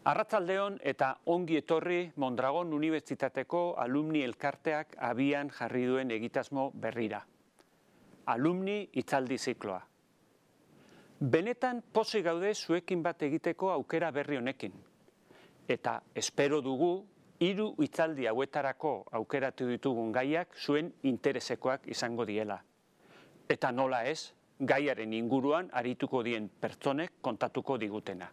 Arratzaldeon eta ongi etorri Mondragon Unibertsitateko alumni elkarteak abian jarri duen egitasmo berrira. Alumni itzaldi zikloa. Benetan posi gaude zuekin bat egiteko aukera berri honekin. Eta espero dugu hiru itzaldi hauetarako aukeratu ditugun gaiak zuen interesekoak izango diela. Eta nola ez, gaiaren inguruan arituko dien pertsonek kontatuko digutena.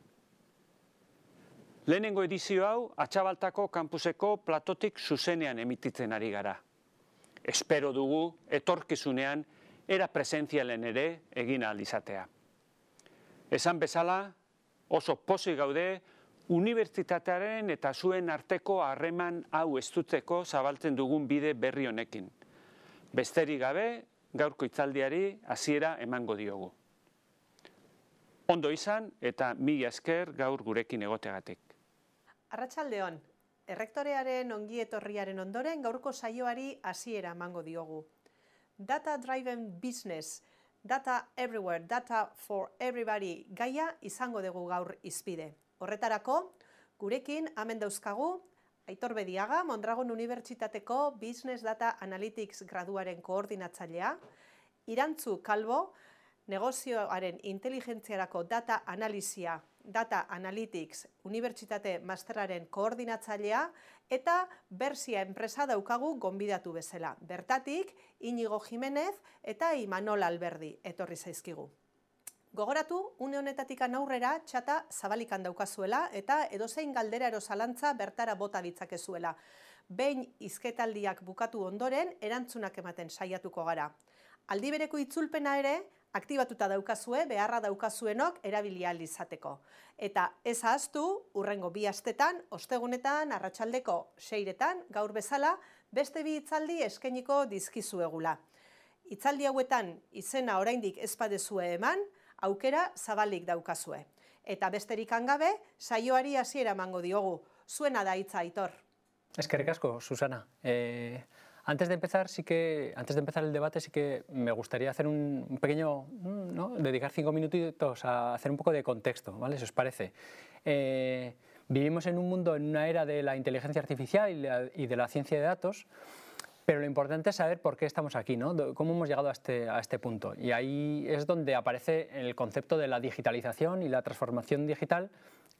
Lehenengo edizio hau, Atxabaltako kampuseko platotik zuzenean emititzen ari gara. Espero dugu, etorkizunean, era presentzialen ere egin izatea. Esan bezala, oso posi gaude, unibertsitatearen eta zuen arteko harreman hau estutzeko zabaltzen dugun bide berri honekin. Besteri gabe, gaurko itzaldiari hasiera emango diogu. Ondo izan eta mila esker gaur gurekin egoteagatik. Arratsaldeon, errektorearen ongi etorriaren ondoren gaurko saioari hasiera emango diogu. Data driven business, data everywhere, data for everybody gaia izango dugu gaur izpide. Horretarako, gurekin hemen dauzkagu Aitor Bediaga, Mondragon Unibertsitateko Business Data Analytics graduaren koordinatzailea, Irantzu Kalbo, negozioaren inteligentziarako data analizia Data Analytics Unibertsitate Masteraren koordinatzailea eta Bersia enpresa daukagu gonbidatu bezala. Bertatik, Inigo Jimenez eta Imanol Alberdi etorri zaizkigu. Gogoratu, une honetatik aurrera txata zabalikan daukazuela eta edozein galdera erozalantza bertara bota ditzakezuela. Behin izketaldiak bukatu ondoren, erantzunak ematen saiatuko gara. Aldi bereko itzulpena ere, aktibatuta daukazue, beharra daukazuenok erabilia izateko. Eta ez ahaztu, urrengo bi astetan, ostegunetan, arratsaldeko seiretan, gaur bezala, beste bi itzaldi eskeniko dizkizuegula. Itzaldi hauetan izena oraindik ezpadezue eman, aukera zabalik daukazue. Eta besterik hangabe, saioari hasiera emango diogu. Zuena da hitza aitor. Eskerrik asko, Susana. Eh, Antes de empezar, sí que, antes de empezar el debate, sí que me gustaría hacer un, pequeño, ¿no? dedicar cinco minutitos a hacer un poco de contexto, ¿vale? Si os parece. Eh, vivimos en un mundo, en una era de la inteligencia artificial y, de la ciencia de datos, pero lo importante es saber por qué estamos aquí, ¿no? cómo hemos llegado a este, a este punto. Y ahí es donde aparece el concepto de la digitalización y la transformación digital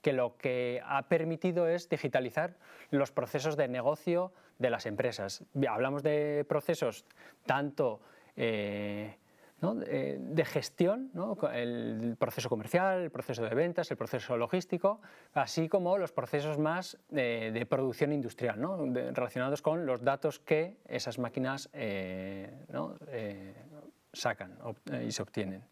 que lo que ha permitido es digitalizar los procesos de negocio de las empresas. Hablamos de procesos tanto eh, de, gestión, el proceso comercial, el proceso de ventas, el proceso logístico, así como los procesos más de, producción industrial, relacionados con los datos que esas máquinas eh, eh, sacan y se obtienen.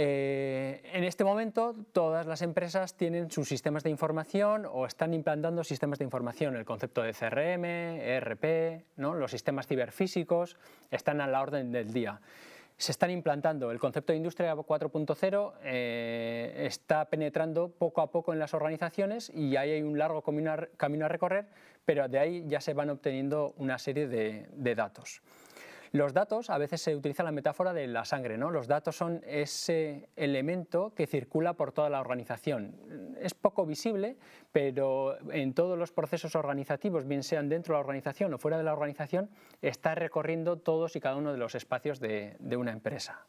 Eh, en este momento todas las empresas tienen sus sistemas de información o están implantando sistemas de información. El concepto de CRM, ERP, ¿no? los sistemas ciberfísicos están a la orden del día. Se están implantando. El concepto de industria 4.0 eh, está penetrando poco a poco en las organizaciones y ahí hay un largo camino a, recorrer, pero de ahí ya se van obteniendo una serie de datos. Los datos, a veces se utiliza la metáfora de la sangre, ¿no? Los datos son ese elemento que circula por toda la organización. Es poco visible, pero en todos los procesos organizativos, bien sean dentro de la organización o fuera de la organización, está recorriendo todos y cada uno de los espacios de, una empresa.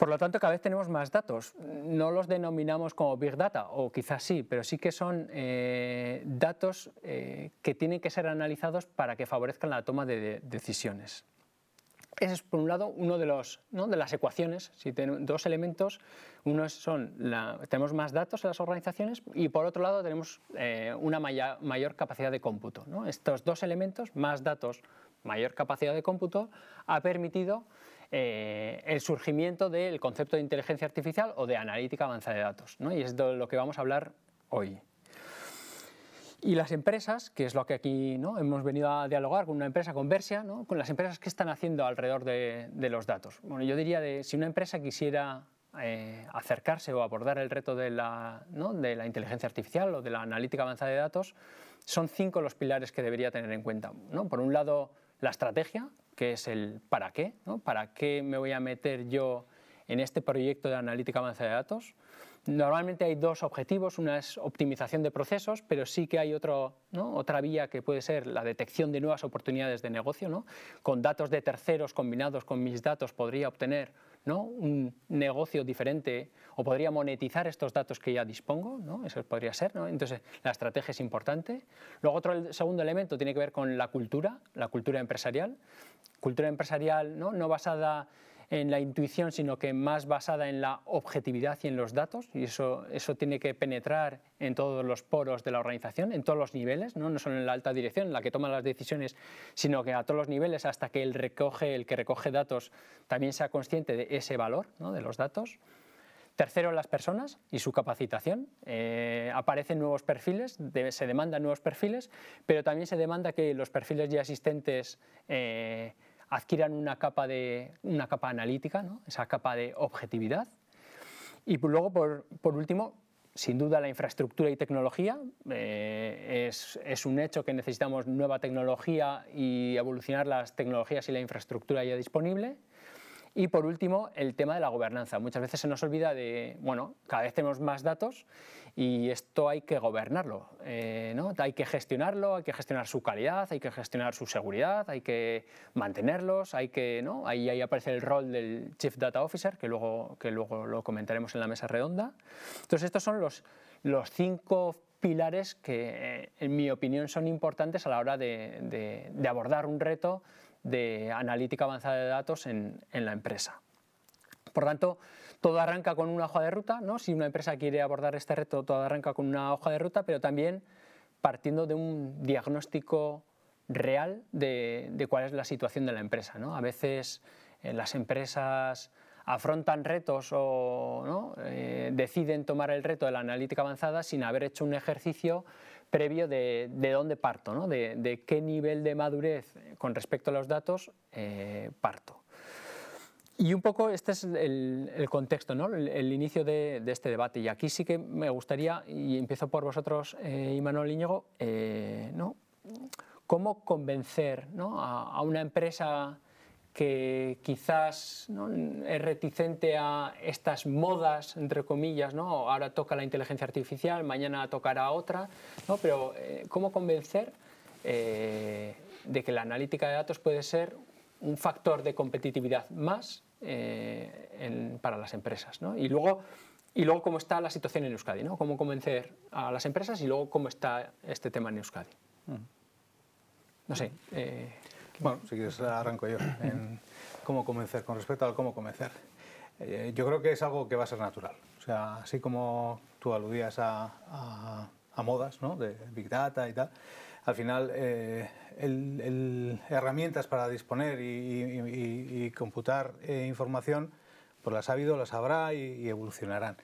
Por lo tanto, cada vez tenemos más datos. No los denominamos como Big Data, o quizás sí, pero sí que son eh, datos eh, que tienen que ser analizados para que favorezcan la toma de, decisiones. Ese es, por un lado, uno de, los, de las ecuaciones. Si tenemos dos elementos, uno son, tenemos más datos en las organizaciones y por otro lado tenemos eh, una mayor capacidad de cómputo. Estos dos elementos, más datos, mayor capacidad de cómputo, ha permitido eh, el surgimiento del concepto de inteligencia artificial o de analítica avanzada de datos. Y es de lo que vamos a hablar hoy. Y las empresas, que es lo que aquí ¿no? hemos venido a dialogar con una empresa, con Versia, con las empresas que están haciendo alrededor de, los datos. Bueno, yo diría de si una empresa quisiera eh, acercarse o abordar el reto de la, de la inteligencia artificial o de la analítica avanzada de datos, son cinco los pilares que debería tener en cuenta. Por un lado, la estrategia, que es el para qué, ¿no? ¿Para qué me voy a meter yo en este proyecto de analítica avanzada de datos? Normalmente hay dos objetivos, una es optimización de procesos, pero sí que hay otro, otra vía que puede ser la detección de nuevas oportunidades de negocio. ¿no? Con datos de terceros combinados con mis datos podría obtener ¿no? un negocio diferente o podría monetizar estos datos que ya dispongo, ¿no? eso podría ser. ¿no? Entonces, la estrategia es importante. Luego, otro el segundo elemento tiene que ver con la cultura, la cultura empresarial. Cultura empresarial no, no basada en la intuición, sino que más basada en la objetividad y en los datos, y eso, eso tiene que penetrar en todos los poros de la organización, en todos los niveles, no, no solo en la alta dirección, en la que toma las decisiones, sino que a todos los niveles, hasta que el, recoge, el que recoge datos también sea consciente de ese valor ¿no? de los datos. Tercero, las personas y su capacitación. Eh, aparecen nuevos perfiles, se demandan nuevos perfiles, pero también se demanda que los perfiles ya existentes eh, adquieran una capa, de, una capa analítica, esa capa de objetividad. Y luego, por, por último, sin duda la infraestructura y tecnología. Eh, es, es, un hecho que necesitamos nueva tecnología y evolucionar las tecnologías y la infraestructura ya disponible. Y por último, el tema de la gobernanza. Muchas veces se nos olvida de, bueno, cada vez tenemos más datos y esto hay que gobernarlo, eh, ¿no? hay que gestionarlo, hay que gestionar su calidad, hay que gestionar su seguridad, hay que mantenerlos, hay que, ¿no? ahí, ahí aparece el rol del Chief Data Officer, que luego, que luego lo comentaremos en la mesa redonda. Entonces estos son los, los cinco pilares que, eh, en mi opinión, son importantes a la hora de, de abordar un reto de analítica avanzada de datos en, en la empresa. Por tanto, todo arranca con una hoja de ruta, ¿no? si una empresa quiere abordar este reto, todo arranca con una hoja de ruta, pero también partiendo de un diagnóstico real de, de cuál es la situación de la empresa. ¿no? A veces eh, las empresas afrontan retos o eh, deciden tomar el reto de la analítica avanzada sin haber hecho un ejercicio previo de, de dónde parto, ¿no? de, de, qué nivel de madurez con respecto a los datos eh, parto. Y un poco este es el, el contexto, ¿no? el, inicio de, de, este debate. Y aquí sí que me gustaría, y empiezo por vosotros, eh, Imanol Íñigo, eh, ¿no? cómo convencer ¿no? a una empresa que quizás ¿no? es reticente a estas modas, entre comillas, ¿no? ahora toca la inteligencia artificial, mañana tocará otra, ¿no? pero eh, ¿cómo convencer eh, de que la analítica de datos puede ser un factor de competitividad más eh, en, para las empresas? ¿no? Y, luego, y luego cómo está la situación en Euskadi, ¿no? cómo convencer a las empresas y luego cómo está este tema en Euskadi. Mm. No sé. Bueno, si quieres arranco yo en cómo convencer. Con respecto al cómo convencer, eh, yo creo que es algo que va a ser natural. O sea, así como tú aludías a, a, modas, ¿no? De Big Data y tal, al final eh, herramientas para disponer y, y, y, y computar eh, información, pues las ha habido, las habrá y, evolucionarán.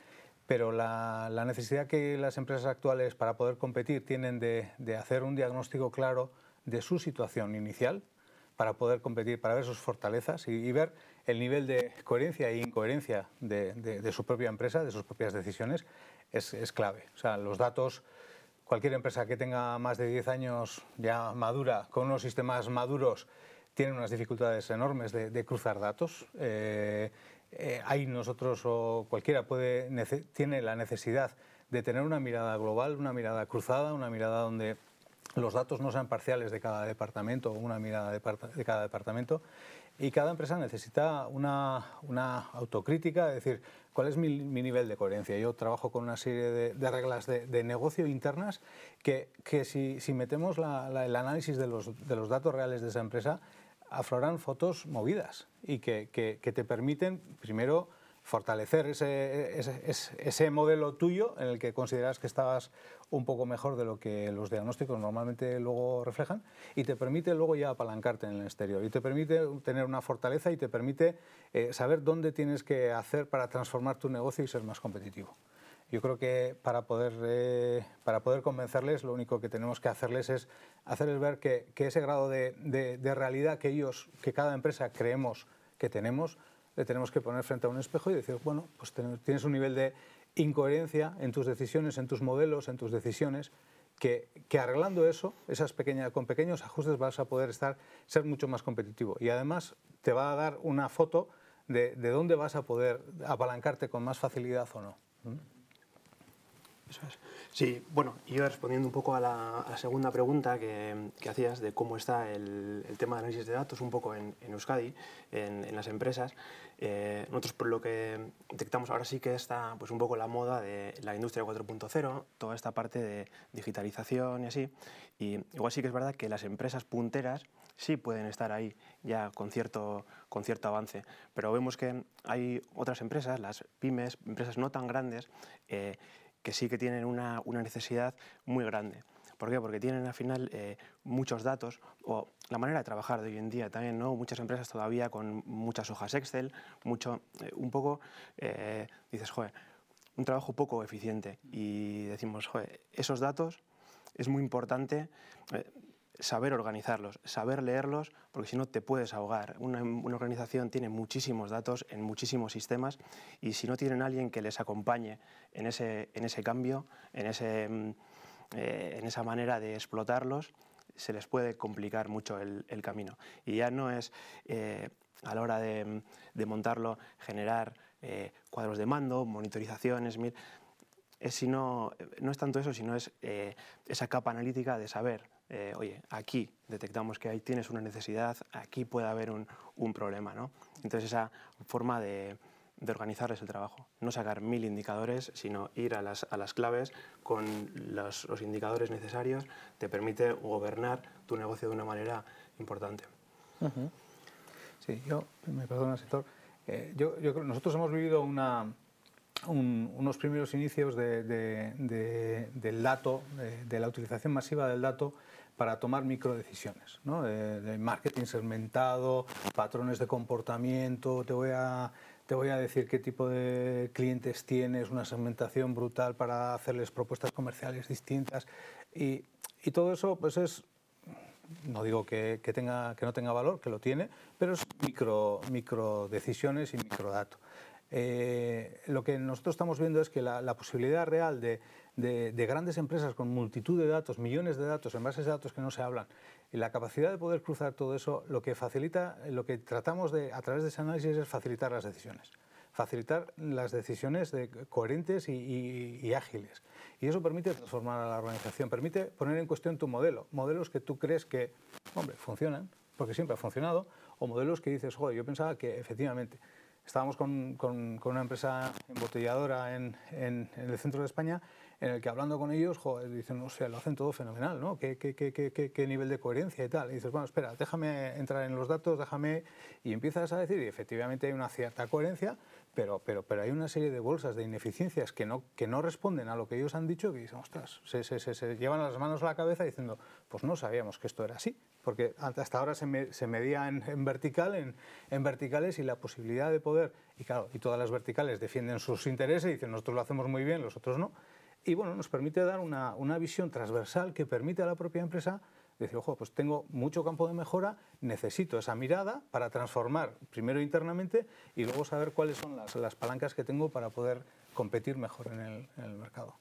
Pero la, la, necesidad que las empresas actuales para poder competir tienen de, de hacer un diagnóstico claro de su situación inicial, para poder competir, para ver sus fortalezas y, ver el nivel de coherencia e incoherencia de, su propia empresa, de sus propias decisiones, es, clave. O sea, los datos, cualquier empresa que tenga más de 10 años ya madura, con unos sistemas maduros, tiene unas dificultades enormes de, de cruzar datos. Eh, eh, ahí nosotros o cualquiera puede, tiene la necesidad de tener una mirada global, una mirada cruzada, una mirada donde los datos no sean parciales de cada departamento una mirada de, cada departamento y cada empresa necesita una, una autocrítica, es decir, cuál es mi, nivel de coherencia. Yo trabajo con una serie de, reglas de, de, negocio internas que, que si, si, metemos el análisis de los, de los datos reales de esa empresa, afloran fotos movidas y que, que, te permiten, primero, fortalecer ese, ese, modelo tuyo en el que consideras que estabas un poco mejor de lo que los diagnósticos normalmente luego reflejan y te permite luego ya apalancarte en el exterior y te permite tener una fortaleza y te permite eh, saber dónde tienes que hacer para transformar tu negocio y ser más competitivo. Yo creo que para poder, eh, para poder convencerles lo único que tenemos que hacerles es hacerles ver que, ese grado de, de, de realidad que ellos, que cada empresa creemos que tenemos, le tenemos que poner frente a un espejo y decir, bueno, pues tienes un nivel de incoherencia en tus decisiones, en tus modelos, en tus decisiones, que, que arreglando eso, esas pequeñas, con pequeños ajustes vas a poder estar, ser mucho más competitivo. Y además te va a dar una foto de, de dónde vas a poder apalancarte con más facilidad o no. Sí, bueno, yo respondiendo un poco a la, segunda pregunta que, hacías de cómo está el, tema de análisis de datos un poco en, Euskadi, en, las empresas, eh, nosotros por lo que detectamos ahora sí que está pues un poco la moda de la industria 4.0, toda esta parte de digitalización y así, y igual sí que es verdad que las empresas punteras sí pueden estar ahí ya con cierto, con cierto avance, pero vemos que hay otras empresas, las pymes, empresas no tan grandes, eh, que sí que tienen una, una, necesidad muy grande. ¿Por qué? Porque tienen al final eh, muchos datos o la manera de trabajar de hoy en día también, ¿no? Muchas empresas todavía con muchas hojas Excel, mucho, eh, un poco, dices, joder, un trabajo poco eficiente y decimos, joder, esos datos es muy importante saber organizarlos, saber leerlos, porque si no te puedes ahogar. Una, organización tiene muchísimos datos en muchísimos sistemas y si no tienen alguien que les acompañe en ese, en ese cambio, en, ese, mm, eh, en esa manera de explotarlos, se les puede complicar mucho el, camino. Y ya no es eh, a la hora de, montarlo generar eh, cuadros de mando, monitorizaciones, es sino, no es tanto eso, sino es esa capa analítica de saber eh, oye, aquí detectamos que ahí tienes una necesidad, aquí puede haber un, un problema. ¿no? Entonces esa forma de, de, organizarles el trabajo, no sacar mil indicadores, sino ir a las, a las claves con los, los, indicadores necesarios, te permite gobernar tu negocio de una manera importante. Sí, yo, me perdona, sector, eh, yo, yo nosotros hemos vivido una, unos primeros inicios de, de, del dato, de, la utilización masiva del dato para tomar microdecisiones, ¿no? de, marketing segmentado, patrones de comportamiento, te voy, a, te voy a decir qué tipo de clientes tienes, una segmentación brutal para hacerles propuestas comerciales distintas y, todo eso pues es no digo que, tenga, que no tenga valor, que lo tiene, pero es micro, micro decisiones y microdatos. Eh, lo que nosotros estamos viendo es que la, posibilidad real de, grandes empresas con multitud de datos, millones de datos, en bases de datos que no se hablan, y la capacidad de poder cruzar todo eso, lo que facilita, lo que tratamos de, a través de ese análisis es facilitar las decisiones. Facilitar las decisiones coherentes y, ágiles. Y eso permite transformar a la organización, permite poner en cuestión tu modelo. Modelos que tú crees que, hombre, funcionan, porque siempre ha funcionado, o modelos que dices, joder, yo pensaba que efectivamente Estábamos con, con, una empresa embotelladora en, en, el centro de España en el que hablando con ellos, joder, dicen, o sea, lo hacen todo fenomenal, ¿no? ¿Qué, qué, qué, qué, nivel de coherencia y tal? Y dices, bueno, espera, déjame entrar en los datos, déjame... Y empiezas a decir, y efectivamente hay una cierta coherencia, pero, pero, pero hay una serie de bolsas de ineficiencias que no, que no responden a lo que ellos han dicho, que dicen, ostras, se, se, se, llevan las manos a la cabeza diciendo, pues no sabíamos que esto era así, porque hasta ahora se, se medía en, vertical, en, verticales, y la posibilidad de poder, y claro, y todas las verticales defienden sus intereses y dicen, nosotros lo hacemos muy bien, los otros no, y bueno, nos permite dar una, una visión transversal que permite a la propia empresa decir, ojo, pues tengo mucho campo de mejora, necesito esa mirada para transformar primero internamente y luego saber cuáles son las, las palancas que tengo para poder competir mejor en el, en el mercado.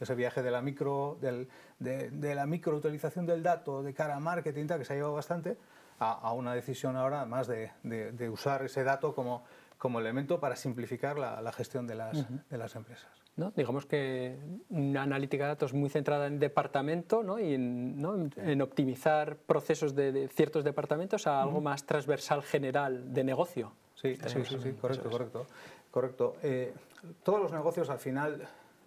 Ese viaje de la, micro, del, de, de, la microutilización del dato de cara a marketing, que se ha llevado bastante, a, a una decisión ahora más de, de, de, usar ese dato como, como elemento para simplificar la, la gestión de las, de las empresas. ¿No? Digamos que una analítica de datos muy centrada en departamento ¿no? y en, ¿no? en, optimizar procesos de, ciertos departamentos a algo más transversal general de negocio. Sí, sí, sí, sí, correcto, correcto. correcto. Eh, todos los negocios al final,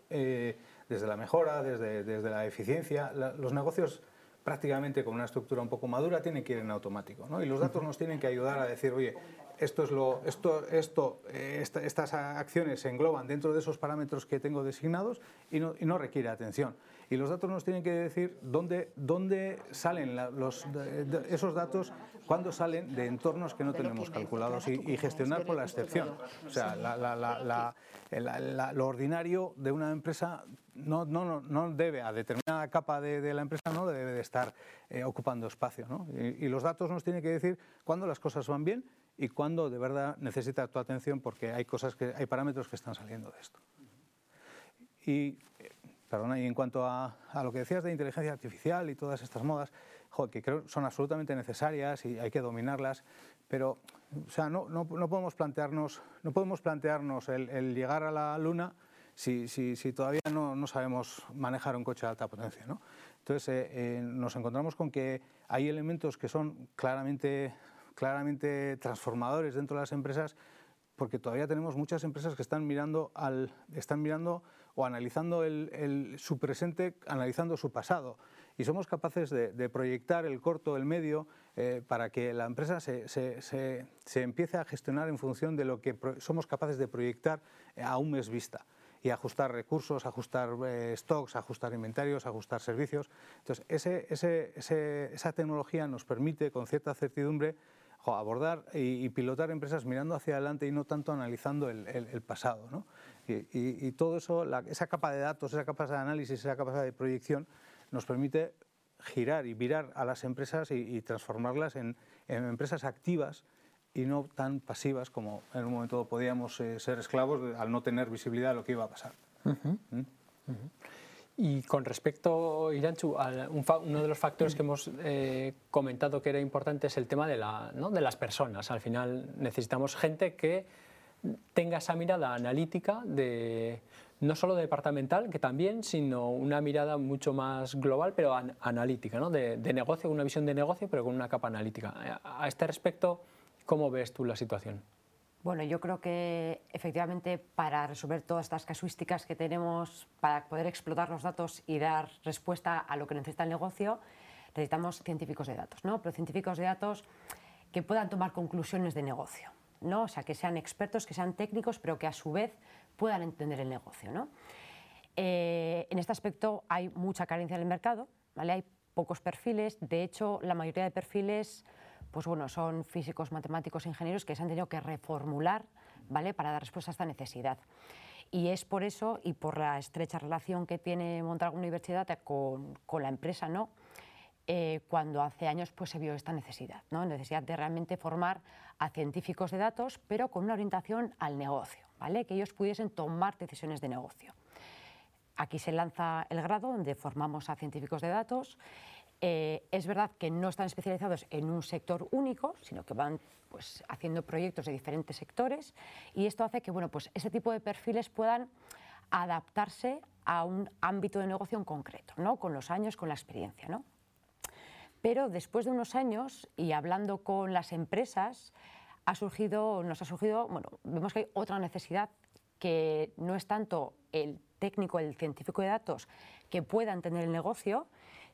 eh, desde la mejora, desde, desde la eficiencia, los negocios prácticamente con una estructura un poco madura tienen que ir en automático. ¿no? Y los datos nos tienen que ayudar a decir, oye, esto es lo, esto, esto, eh, estas acciones se engloban dentro de esos parámetros que tengo designados y no, y no requiere atención. Y los datos nos tienen que decir dónde, dónde salen los, esos datos, cuándo salen de entornos que no tenemos calculados y, gestionar por la excepción. O sea, lo ordinario de una empresa no, no, no, debe, a determinada capa de, la empresa no debe de estar eh, ocupando espacio. ¿no? Y, y, los datos nos tienen que decir cuándo las cosas van bien y cuándo de verdad necesita tu atención porque hay cosas que hay parámetros que están saliendo de esto. Y, perdona, y en cuanto a, a, lo que decías de inteligencia artificial y todas estas modas, que creo son absolutamente necesarias y hay que dominarlas, pero o sea, no, no, no podemos plantearnos, no podemos plantearnos el, el llegar a la luna si, si, si todavía no, no, sabemos manejar un coche de alta potencia. ¿no? Entonces eh, eh, nos encontramos con que hay elementos que son claramente, claramente transformadores dentro de las empresas porque todavía tenemos muchas empresas que están mirando, al, están mirando o analizando el, el, su presente, analizando su pasado. Y somos capaces de, de proyectar el corto, el medio, eh, para que la empresa se, se, se, se, empiece a gestionar en función de lo que somos capaces de proyectar a un mes vista y ajustar recursos, ajustar eh, stocks, ajustar inventarios, ajustar servicios. Entonces, ese, ese, ese, esa tecnología nos permite con cierta certidumbre jo, abordar y, y, pilotar empresas mirando hacia adelante y no tanto analizando el, el, el pasado. ¿no? Y, y, y, todo eso, la, esa capa de datos, esa capa de análisis, esa capa de proyección, nos permite girar y virar a las empresas y, transformarlas en, en empresas activas y no tan pasivas como en un momento podíamos eh, ser esclavos al no tener visibilidad de lo que iba a pasar. Uh -huh. ¿Mm? Uh -huh. Y con respecto, Iranchu, a un uno de los factores que hemos eh, comentado que era importante es el tema de, la, ¿no? de las personas. Al final necesitamos gente que tenga esa mirada analítica de no solo departamental, que también, sino una mirada mucho más global, pero an analítica, ¿no? de negocio, una visión de negocio, pero con una capa analítica. A este respecto, ¿Cómo ves tú la situación? Bueno, yo creo que efectivamente para resolver todas estas casuísticas que tenemos, para poder explotar los datos y dar respuesta a lo que necesita el negocio, necesitamos científicos de datos, ¿no? Pero científicos de datos que puedan tomar conclusiones de negocio, ¿no? O sea, que sean expertos, que sean técnicos, pero que a su vez puedan entender el negocio, ¿no? Eh, en este aspecto hay mucha carencia en el mercado, ¿vale? Hay pocos perfiles, de hecho, la mayoría de perfiles pues bueno, son físicos, matemáticos, ingenieros que se han tenido que reformular ¿vale? para dar respuesta a esta necesidad. Y es por eso y por la estrecha relación que tiene Mondragón Universidad con, con, la empresa, ¿no? Eh, cuando hace años pues, se vio esta necesidad, ¿no? necesidad de realmente formar a científicos de datos, pero con una orientación al negocio, ¿vale? que ellos pudiesen tomar decisiones de negocio. Aquí se lanza el grado donde formamos a científicos de datos eh, es verdad que no están especializados en un sector único, sino que van pues, haciendo proyectos de diferentes sectores y esto hace que bueno, pues, ese tipo de perfiles puedan adaptarse a un ámbito de negocio en concreto, ¿no? con los años, con la experiencia. ¿no? Pero después de unos años y hablando con las empresas, ha surgido, nos ha surgido, bueno, vemos que hay otra necesidad que no es tanto el técnico, el científico de datos que pueda entender el negocio,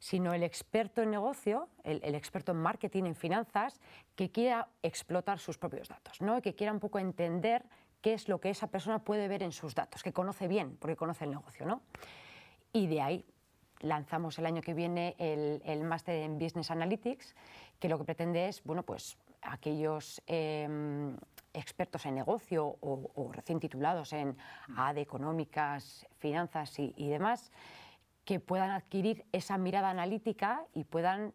sino el experto en negocio, el, experto en marketing, en finanzas, que quiera explotar sus propios datos, ¿no? que quiera un poco entender qué es lo que esa persona puede ver en sus datos, que conoce bien, porque conoce el negocio. ¿no? Y de ahí lanzamos el año que viene el, el máster en Business Analytics, que lo que pretende es, bueno, pues aquellos eh, expertos en negocio o, recién titulados en AD económicas, finanzas y demás, que puedan adquirir esa mirada analítica y puedan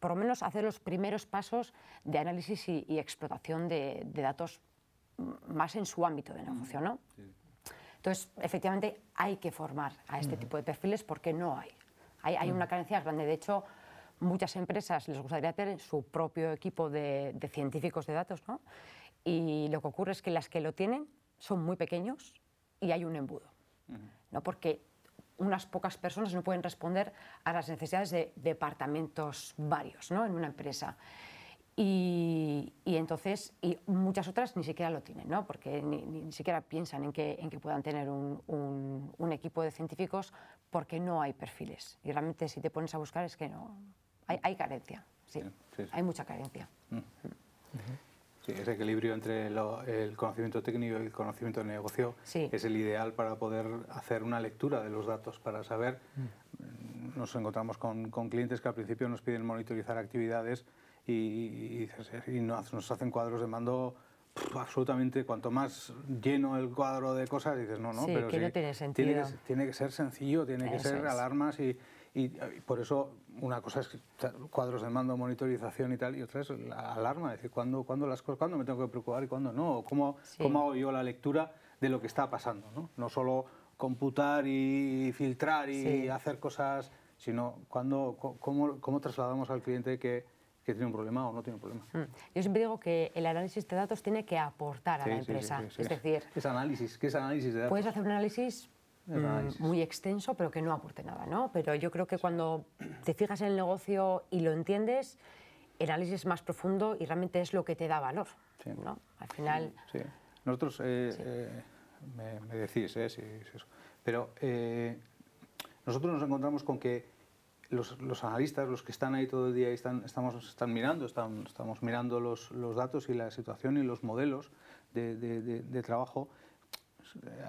por lo menos hacer los primeros pasos de análisis y, y explotación de, de, datos más en su ámbito de negocio. ¿no? Sí. Entonces, efectivamente, hay que formar a este uh -huh. tipo de perfiles porque no hay. Hay, hay uh -huh. una carencia grande. De hecho, muchas empresas les gustaría tener su propio equipo de, de científicos de datos, ¿no? y lo que ocurre es que las que lo tienen son muy pequeños y hay un embudo. Uh -huh. ¿no? Porque unas pocas personas no pueden responder a las necesidades de departamentos varios ¿no? en una empresa. Y, y, entonces, y muchas otras ni siquiera lo tienen, ¿no? porque ni, ni siquiera piensan en que, en que puedan tener un, un, un, equipo de científicos porque no hay perfiles. Y realmente si te pones a buscar es que no, hay, hay carencia, sí, sí, sí, hay mucha carencia. Mm. Uh -huh. Sí, ese equilibrio entre lo, el conocimiento técnico y el conocimiento de negocio sí. es el ideal para poder hacer una lectura de los datos, para saber. Mm. Nos encontramos con, con, clientes que al principio nos piden monitorizar actividades y, y, y nos hacen cuadros de mando absolutamente, cuanto más lleno el cuadro de cosas, dices, no, no, sí, pero que sí, no tiene sentido. Tiene que, tiene que ser sencillo, tiene que ser es. alarmas y, y, por eso una cosa es cuadros de mando, monitorización y tal, y otra es la alarma, es decir, ¿cuándo, cuándo, las cosas, cuándo me tengo que preocupar y cuándo no, cómo, sí. cómo hago yo la lectura de lo que está pasando, no, no solo computar y filtrar y sí. hacer cosas, sino cuándo, cómo, cómo trasladamos al cliente que que tiene un problema o no tiene un problema. Mm. Yo siempre digo que el análisis de datos tiene que aportar a Sí, la empresa. sí, sí. Es decir, Es análisis, ¿qué es análisis de datos? puedes hacer un análisis. Muy extenso, pero que no aporte nada, ¿no? Pero yo creo que cuando te fijas en el negocio y lo entiendes, el análisis es más profundo y realmente es lo que te da valor, Sí. ¿no? Al final, Sí. Nosotros, eh, eh, me, me decís, eh, si, si eso. pero eh, nosotros nos encontramos con que los, los analistas, los que están ahí todo el día y están, estamos, están mirando, están- estamos mirando los, los datos y la situación y los modelos de, de- de- de trabajo,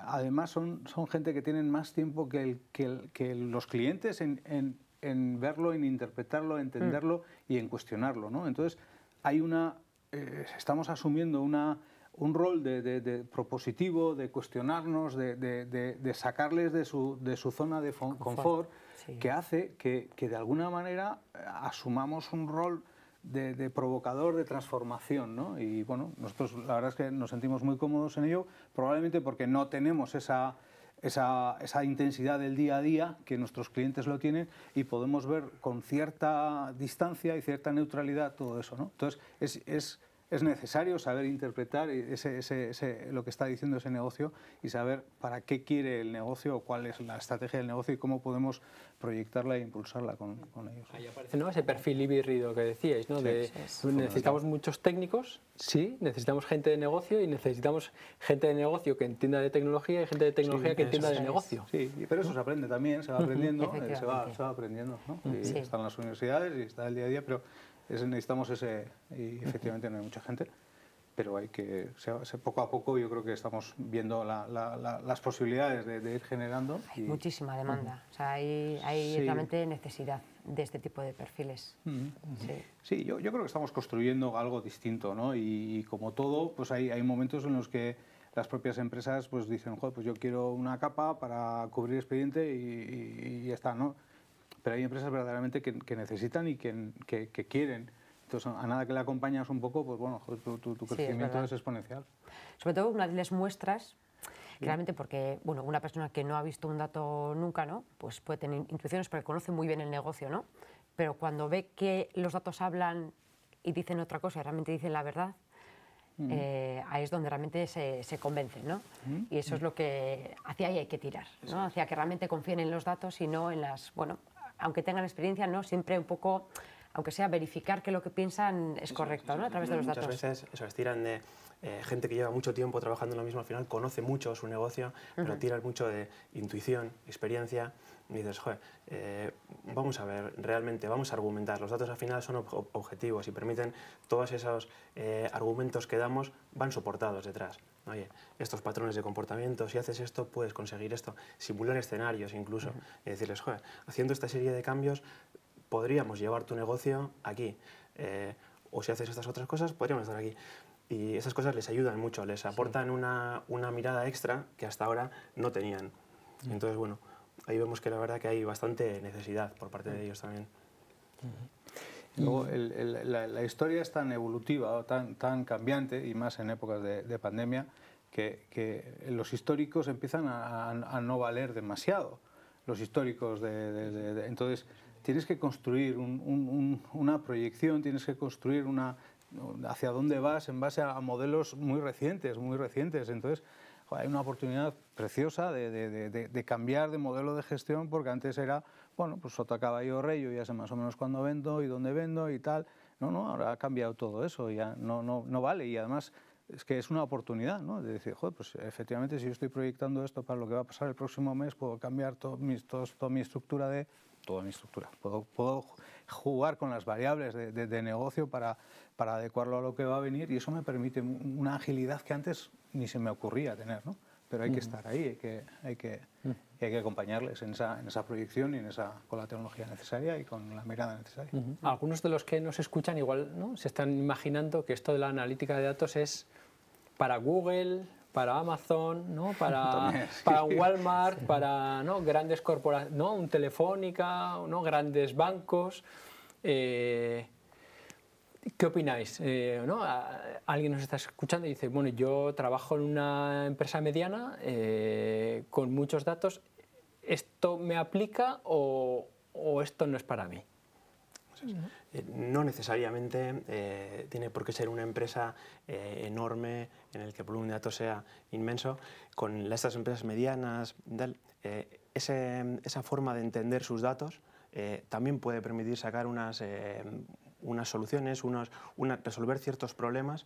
además son, son gente que tienen más tiempo que, el- que el- que los clientes en, en- en verlo, en interpretarlo, entenderlo y en cuestionarlo. ¿no? Entonces, hay una, eh, estamos asumiendo una, un rol de, de- de propositivo, de cuestionarnos, de, sacarles de su, de su zona de confort, sí. que hace que, que de alguna manera eh, asumamos un rol de, provocador, de transformación. ¿no? Y bueno, nosotros la verdad es que nos sentimos muy cómodos en ello, probablemente porque no tenemos esa, esa, intensidad del día a día que nuestros clientes lo tienen y podemos ver con cierta distancia y cierta neutralidad todo eso. ¿no? Entonces, es, es, es necesario saber interpretar ese, ese- ese- lo que está diciendo ese negocio y saber para qué quiere el negocio o cuál es la estrategia del negocio y cómo podemos proyectarla e impulsarla con, con ellos. Ahí aparece ¿no? ese perfil híbrido que decíais, ¿no? de, necesitamos muchos técnicos, sí, necesitamos gente de negocio y necesitamos gente de negocio que entienda de tecnología y gente de tecnología Sí, que entienda de es. negocio. Sí, pero eso se aprende también, se va aprendiendo, eh, se, va, se va aprendiendo. ¿no? Y Sí. Están las universidades y está el día a día, pero es- necesitamos ese, y efectivamente no hay mucha gente, pero hay que, se- poco a poco yo creo que estamos viendo la- la- la- las posibilidades de, de ir generando. hay y- muchísima demanda. O sea, hay, hay Sí. realmente necesidad de este tipo de perfiles. Ujú. Sí. Sí, yo, yo creo que estamos construyendo algo distinto, ¿no? Y, y como todo, pues hay, hay momentos en los que las propias empresas pues dicen, Joder, pues yo quiero una capa para cubrir expediente y, y- y ya está, ¿no? Pero hay empresas verdaderamente que, que necesitan y que, que- que quieren. Entonces, a nada que le acompañas un poco, pues bueno, tu, tu- tu Sí, es crecimiento es exponencial. Sobre todo una les muestras, realmente porque bueno, una persona que no ha visto un dato nunca, ¿no? pues puede tener intuiciones porque conoce muy bien el negocio, ¿no? pero cuando ve que los datos hablan y dicen otra cosa realmente dicen la verdad, eh, ahí es donde realmente se, se convencen. ¿no? Y eso es lo que hacia ahí hay que tirar, ¿no? hacia que realmente confíen en los datos y no en las, bueno, aunque tengan experiencia, no siempre un poco, aunque sea verificar que lo que piensan es correcto ¿no? a través de los Muchas datos. veces eso, estiran de eh, gente que lleva mucho tiempo trabajando en lo mismo, al final conoce mucho su negocio, pero tiran mucho de intuición, experiencia. Y dices, joder, eh, vamos a ver, realmente, vamos a argumentar. Los datos al final son ob- objetivos y permiten todos esos eh, argumentos que damos van soportados detrás. Oye, estos patrones de comportamiento, si haces esto, puedes conseguir esto. Simular escenarios incluso. Y decirles, joder, haciendo esta serie de cambios, podríamos llevar tu negocio aquí. Eh, o si haces estas otras cosas, podríamos estar aquí. Y esas cosas les ayudan mucho, les aportan una, una mirada extra que hasta ahora no tenían. Entonces, bueno, ahí vemos que la verdad que hay bastante necesidad por parte de ellos también. Luego, el- el- la, la historia es tan evolutiva, o tan, tan cambiante, y más en épocas de, de pandemia, que, que los históricos empiezan a, a- a no valer demasiado. Los históricos de, de- de- Entonces, tienes que construir un- un- un- una proyección, tienes que construir una hacia dónde vas en base a modelos muy recientes, muy recientes. Entonces, hay una oportunidad preciosa de, cambiar de modelo de gestión, porque antes era, bueno, pues sota caballo rey, yo ya sé más o menos cuándo vendo y dónde vendo y tal. No, no, ahora ha cambiado todo eso, ya no, no, no vale. Y además es que es una oportunidad, ¿no? De decir, joder, pues efectivamente si yo estoy proyectando esto para lo que va a pasar el próximo mes, puedo cambiar todo mi, toda mi estructura de... Toda mi estructura. Puedo, jugar con las variables de, de- de negocio para, para adecuarlo a lo que va a venir y eso me permite una agilidad que antes ni se me ocurría tener, ¿no? Pero hay que estar ahí, hay que, hay que, hay que acompañarles en esa, en esa proyección y en esa, con la tecnología necesaria y con la mirada necesaria. Algunos de los que nos escuchan igual ¿no? se están imaginando que esto de la analítica de datos es para Google, para Amazon, ¿no? para, También, sí. para Walmart, para ¿no? grandes corporaciones, ¿no? un Telefónica, ¿no? grandes bancos. Eh, ¿Qué opináis? Eh, Alguien nos está escuchando y dice, bueno, yo trabajo en una empresa mediana eh, con muchos datos, ¿esto me aplica o, esto no es para mí? Eh, no necesariamente tiene por qué ser una empresa enorme en el que el volumen de datos sea inmenso. Con estas empresas medianas, esa forma de entender sus datos también puede permitir sacar unas, unas soluciones, unos, resolver ciertos problemas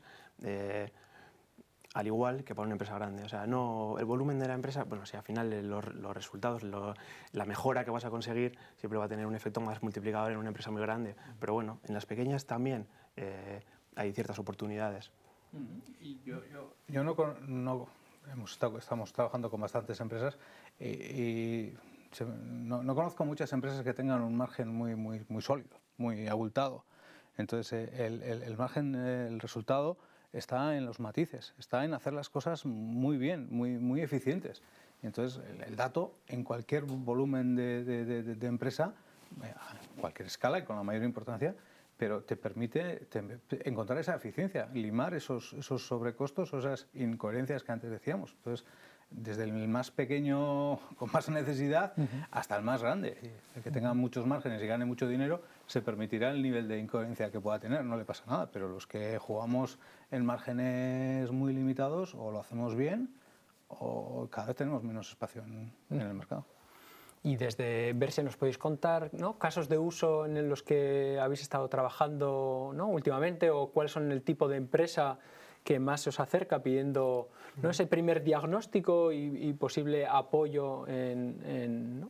al igual que para una empresa grande. O sea, no, el volumen de la empresa, bueno, si al final los, resultados, la mejora que vas a conseguir siempre va a tener un efecto más multiplicador en una empresa muy grande. Pero bueno, en las pequeñas también eh, hay ciertas oportunidades. yo, no, hemos estamos trabajando con bastantes empresas y, no, conozco muchas empresas que tengan un margen muy, muy, muy sólido, muy abultado. Entonces, eh, el, el, el margen, el resultado está en los matices, está en hacer las cosas muy bien, muy, muy eficientes. entonces, el, dato en cualquier volumen de, de, empresa, eh, a cualquier escala y con la mayor importancia, pero te permite encontrar esa eficiencia, limar esos, esos sobrecostos o esas incoherencias que antes decíamos. Entonces, desde el más pequeño con más necesidad hasta el más grande. El que tenga muchos márgenes y gane mucho dinero se permitirá el nivel de incoherencia que pueda tener, no le pasa nada, pero los que jugamos en márgenes muy limitados o lo hacemos bien o cada vez tenemos menos espacio en, el mercado. Y desde Verse nos podéis contar ¿no? casos de uso en los que habéis estado trabajando ¿no? últimamente o cuáles son el tipo de empresa que más se os acerca pidiendo ¿no? ese primer diagnóstico y, posible apoyo en,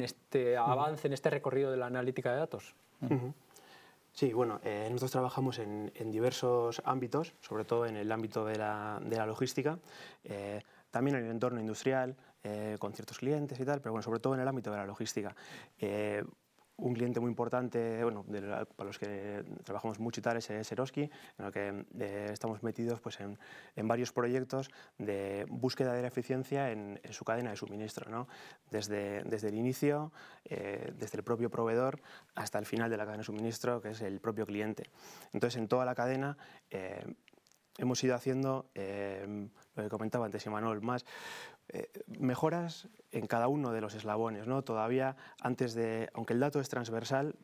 este avance, en este recorrido de la analítica de datos. Sí, bueno, eh, nosotros trabajamos en, diversos ámbitos, sobre todo en el ámbito de la, logística, eh, también en el entorno industrial, eh, con ciertos clientes y tal, pero bueno, sobre todo en el ámbito de la logística un cliente muy importante, bueno, para los que trabajamos mucho y tal, es Seroski, en el que eh, estamos metidos pues, en, en, varios proyectos de búsqueda de la eficiencia en, su cadena de suministro, ¿no? desde, desde el inicio, eh, desde el propio proveedor hasta el final de la cadena de suministro, que es el propio cliente. Entonces, en toda la cadena eh, hemos ido haciendo, lo que comentaba antes Emanuel, más eh, mejoras en cada uno de los eslabones. ¿no? Todavía antes de, aunque el dato es transversal,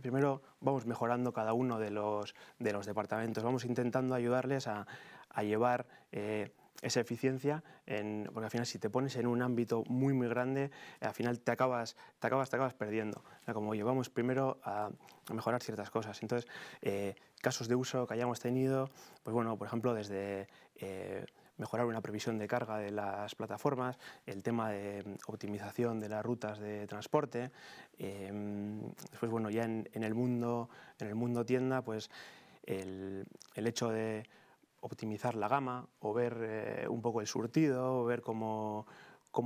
primero vamos mejorando cada uno de los, de los departamentos, vamos intentando ayudarles a, a llevar eh, esa eficiencia, en, porque al final si te pones en un ámbito muy muy grande, al final te acabas, te acabas, te acabas perdiendo. como llevamos primero a, mejorar ciertas cosas. Entonces, eh, casos de uso que hayamos tenido, pues bueno, por ejemplo, desde mejorar una previsión de carga de las plataformas, el tema de optimización de las rutas de transporte. Em, después, bueno, ya en, el mundo, en el mundo tienda, pues el, hecho de optimizar la gama o ver eh, un poco el surtido, o ver cómo,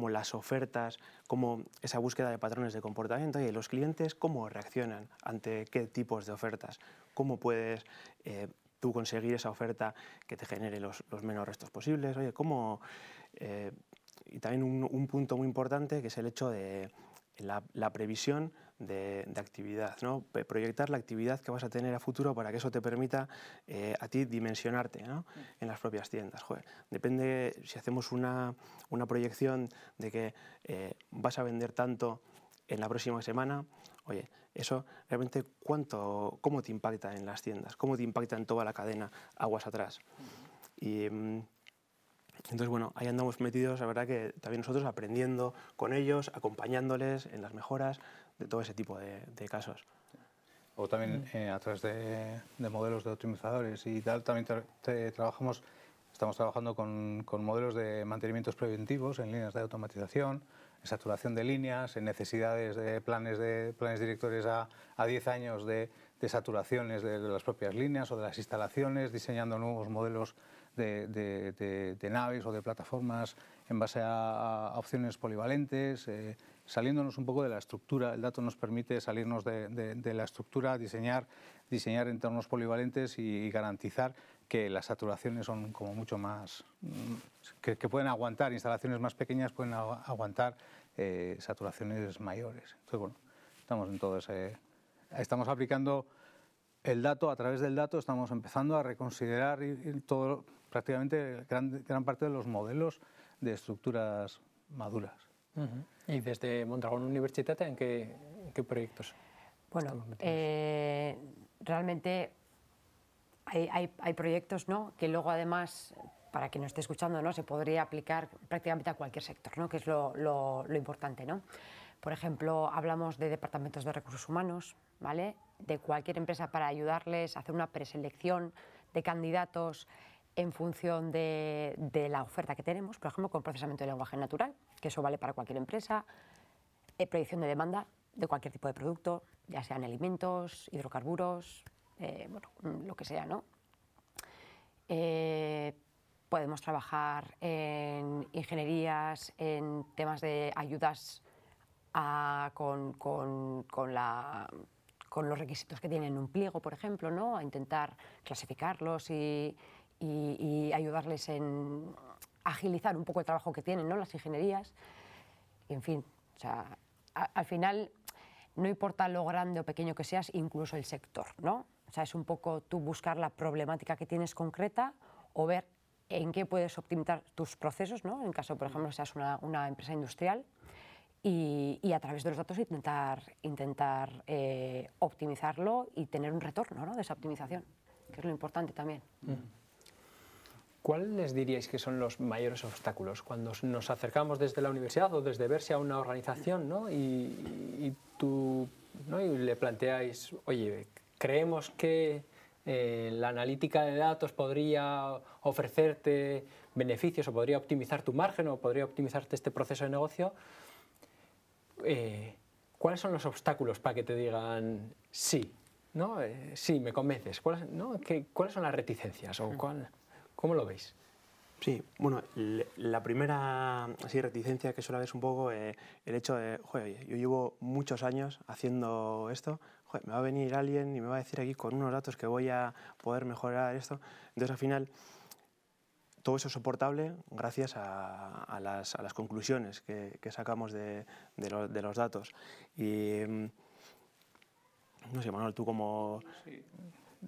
las ofertas, cómo esa búsqueda de patrones de comportamiento y los clientes cómo reaccionan ante qué tipos de ofertas, cómo puedes eh, tú conseguir esa oferta que te genere los, los menos restos posibles. Oye, ¿cómo? Eh, y también un, punto muy importante que es el hecho de la, previsión de, actividad, ¿no? proyectar la actividad que vas a tener a futuro para que eso te permita eh, a ti dimensionarte ¿no? en las propias tiendas. depende si hacemos una, una proyección de que eh, vas a vender tanto en la próxima semana, oye, eso realmente cuánto, cómo te impacta en las tiendas, cómo te impacta en toda la cadena aguas atrás. Y mm, entonces, bueno, ahí andamos metidos, la verdad que también nosotros aprendiendo con ellos, acompañándoles en las mejoras de todo ese tipo de, casos. O también eh, a través de, modelos de optimizadores y tal, también trabajamos, estamos trabajando con, con modelos de mantenimientos preventivos en líneas de automatización, en saturación de líneas, en necesidades de planes, de, planes directores a, a 10 años de, de saturaciones de, las propias líneas o de las instalaciones, diseñando nuevos modelos de, de naves o de plataformas en base a, opciones polivalentes, eh, saliéndonos un poco de la estructura. El dato nos permite salirnos de, la estructura, diseñar, diseñar entornos polivalentes y garantizar que las saturaciones son como mucho más, mm, que, pueden aguantar, instalaciones más pequeñas pueden aguantar eh, saturaciones mayores. Entonces, bueno, estamos en todo ese... Estamos aplicando el dato, a través del dato estamos empezando a reconsiderar todo, prácticamente gran, gran parte de los modelos de estructuras maduras. ¿Y desde Mondragón Universitat en qué, en qué proyectos? Bueno, eh, realmente hay, proyectos ¿no? que luego además, para quien nos esté escuchando, ¿no? se podría aplicar prácticamente a cualquier sector, ¿no? que es lo, lo, importante. ¿no? Por ejemplo, hablamos de departamentos de recursos humanos, ¿vale? de cualquier empresa para ayudarles a hacer una preselección de candidatos en función de, de, la oferta que tenemos, por ejemplo, con procesamiento de lenguaje natural, que eso vale para cualquier empresa, eh, predicción de demanda de cualquier tipo de producto, ya sean alimentos, hidrocarburos, eh, bueno, lo que sea, ¿no? Eh, podemos trabajar en ingenierías, en temas de ayudas con, los requisitos que tienen un pliego, por ejemplo, ¿no? a intentar clasificarlos y, ayudarles en agilizar un poco el trabajo que tienen ¿no? las ingenierías. en fin, al final no importa lo grande o pequeño que seas, incluso el sector, ¿no? O sea, es un poco tú buscar la problemática que tienes concreta o ver en qué puedes optimizar tus procesos, ¿no? En caso, por ejemplo, seas una, empresa industrial y, a través de los datos intentar, intentar eh, optimizarlo y tener un retorno ¿no? de esa optimización, que es lo importante también. Mm. ¿Cuáles diríais que son los mayores obstáculos cuando nos acercamos desde la universidad o desde verse a una organización ¿no? y, tú ¿no? y le planteáis, oye, creemos que eh, la analítica de datos podría ofrecerte beneficios o podría optimizar tu margen o podría optimizarte este proceso de negocio, eh, ¿cuáles son los obstáculos para que te digan sí? ¿no? Eh, sí, me convences. ¿Cuáles, ¿no? ¿Cuáles son las reticencias? O ¿Cómo lo veis? Sí, bueno, la primera así, reticencia que suele haber es un poco el hecho de, joder, yo llevo muchos años haciendo esto, me va a venir alguien y me va a decir aquí con unos datos que voy a poder mejorar esto. Entonces, al final, todo eso es soportable gracias a, las, conclusiones que, sacamos de, los datos. Y, mm, no sé, Manuel, tú como...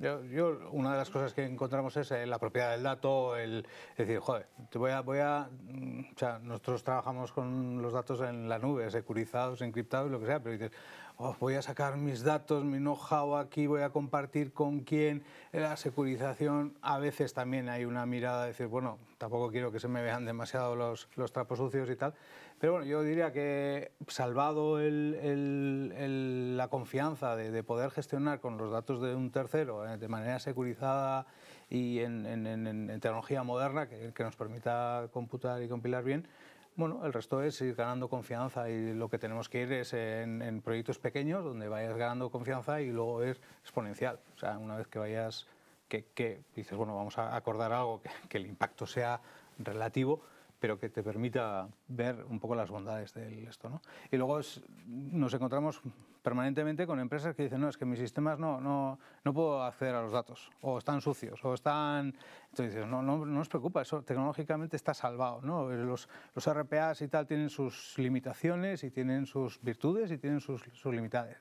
Yo, una de las cosas que encontramos es eh, la propiedad del dato, el decir, joder, te voy a, voy a, mm, o sea, nosotros trabajamos con los datos en la nube, securizados, encriptados, lo que sea, pero dices, oh, voy a sacar mis datos, mi know-how aquí, voy a compartir con quién, la securización, a veces también hay una mirada de decir, bueno, tampoco quiero que se me vean demasiado los, los trapos sucios y tal, pero bueno, yo diría que salvado la confianza de, poder gestionar con los datos de un tercero eh, de manera securizada y en, tecnología moderna que, nos permita computar y compilar bien, bueno, el resto es ir ganando confianza y lo que tenemos que ir es en, proyectos pequeños donde vayas ganando confianza y luego es exponencial. O sea, una vez que vayas, que, dices, bueno, vamos a acordar algo, que el impacto sea relativo, pero que te permita ver un poco las bondades de esto. ¿no? Y luego nos encontramos permanentemente con empresas que dicen, no, es que mis sistemas no, no, no puedo acceder a los datos, o están sucios, o están... Entonces dices, no, no, no os preocupa, eso tecnológicamente está salvado. ¿no? Los, los RPAs y tal tienen sus limitaciones y tienen sus virtudes y tienen sus, sus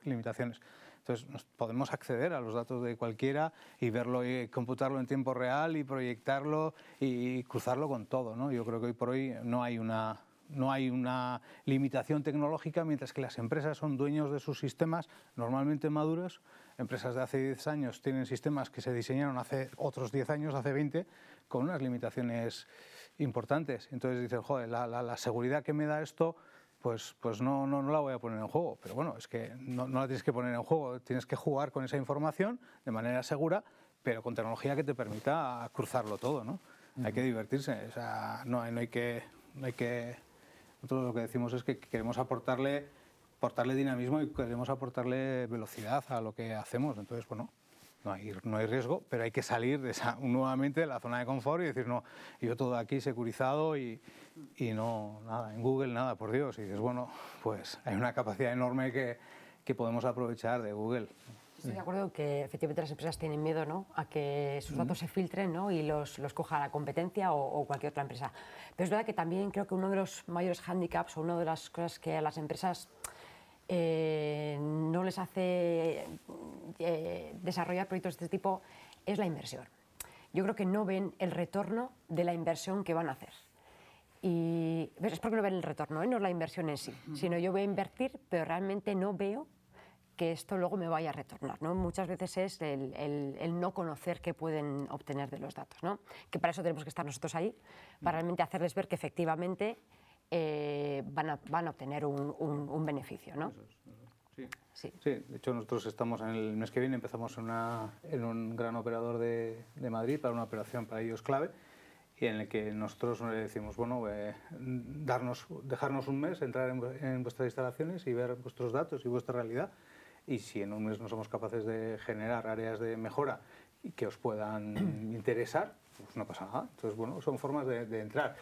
limitaciones. Entonces podemos acceder a los datos de cualquiera y verlo y computarlo en tiempo real y proyectarlo y cruzarlo con todo. ¿no? Yo creo que hoy por hoy no hay una no hay una limitación tecnológica, mientras que las empresas son dueños de sus sistemas normalmente maduros. Empresas de hace 10 años tienen sistemas que se diseñaron hace otros 10 años, hace 20, con unas limitaciones importantes. Entonces dicen, joder, la seguridad que me da esto pues, pues no, no, no, la voy a poner en juego. Pero bueno, es que no, no, la tienes que poner en juego, tienes que jugar con esa información de manera segura, pero con tecnología que te permita cruzarlo todo, ¿no? Hay que divertirse, o sea, no, no, hay que, no hay que... Nosotros lo que decimos es que queremos aportarle, aportarle dinamismo y queremos aportarle velocidad a lo que hacemos. Entonces, bueno, no hay, no hay riesgo, pero hay que salir de esa, nuevamente de la zona de confort y decir, no, yo todo aquí securizado y, y no, nada, en Google nada, por Dios. Y dices, bueno, pues hay una capacidad enorme que, que podemos aprovechar de Google. Estoy de acuerdo que efectivamente las empresas tienen miedo ¿no? a que sus datos se filtren ¿no? y los, los coja la competencia o, cualquier otra empresa. Pero es verdad que también creo que uno de los mayores handicaps o una de las cosas que a las empresas eh, no les hace eh, desarrollar proyectos de este tipo es la inversión. Yo creo que no ven el retorno de la inversión que van a hacer. Y es porque no ven el retorno, ¿eh? no la inversión en sí, sino yo voy a invertir, pero realmente no veo que esto luego me vaya a retornar. ¿no? Muchas veces es el, el, no conocer qué pueden obtener de los datos, ¿no? que para eso tenemos que estar nosotros ahí, para realmente hacerles ver que efectivamente eh, van, a, van, a, obtener un, un, beneficio. ¿no? Sí. Sí. sí. de hecho nosotros estamos en el mes que viene, empezamos en, una, en un gran operador de, de Madrid para una operación para ellos clave y en el que nosotros le decimos, bueno, eh, darnos, dejarnos un mes, entrar en, vuestras instalaciones y ver vuestros datos y vuestra realidad. Y si en un mes no somos capaces de generar áreas de mejora que os puedan interesar, pues no pasa nada. Entonces, bueno, son formas de, entrar.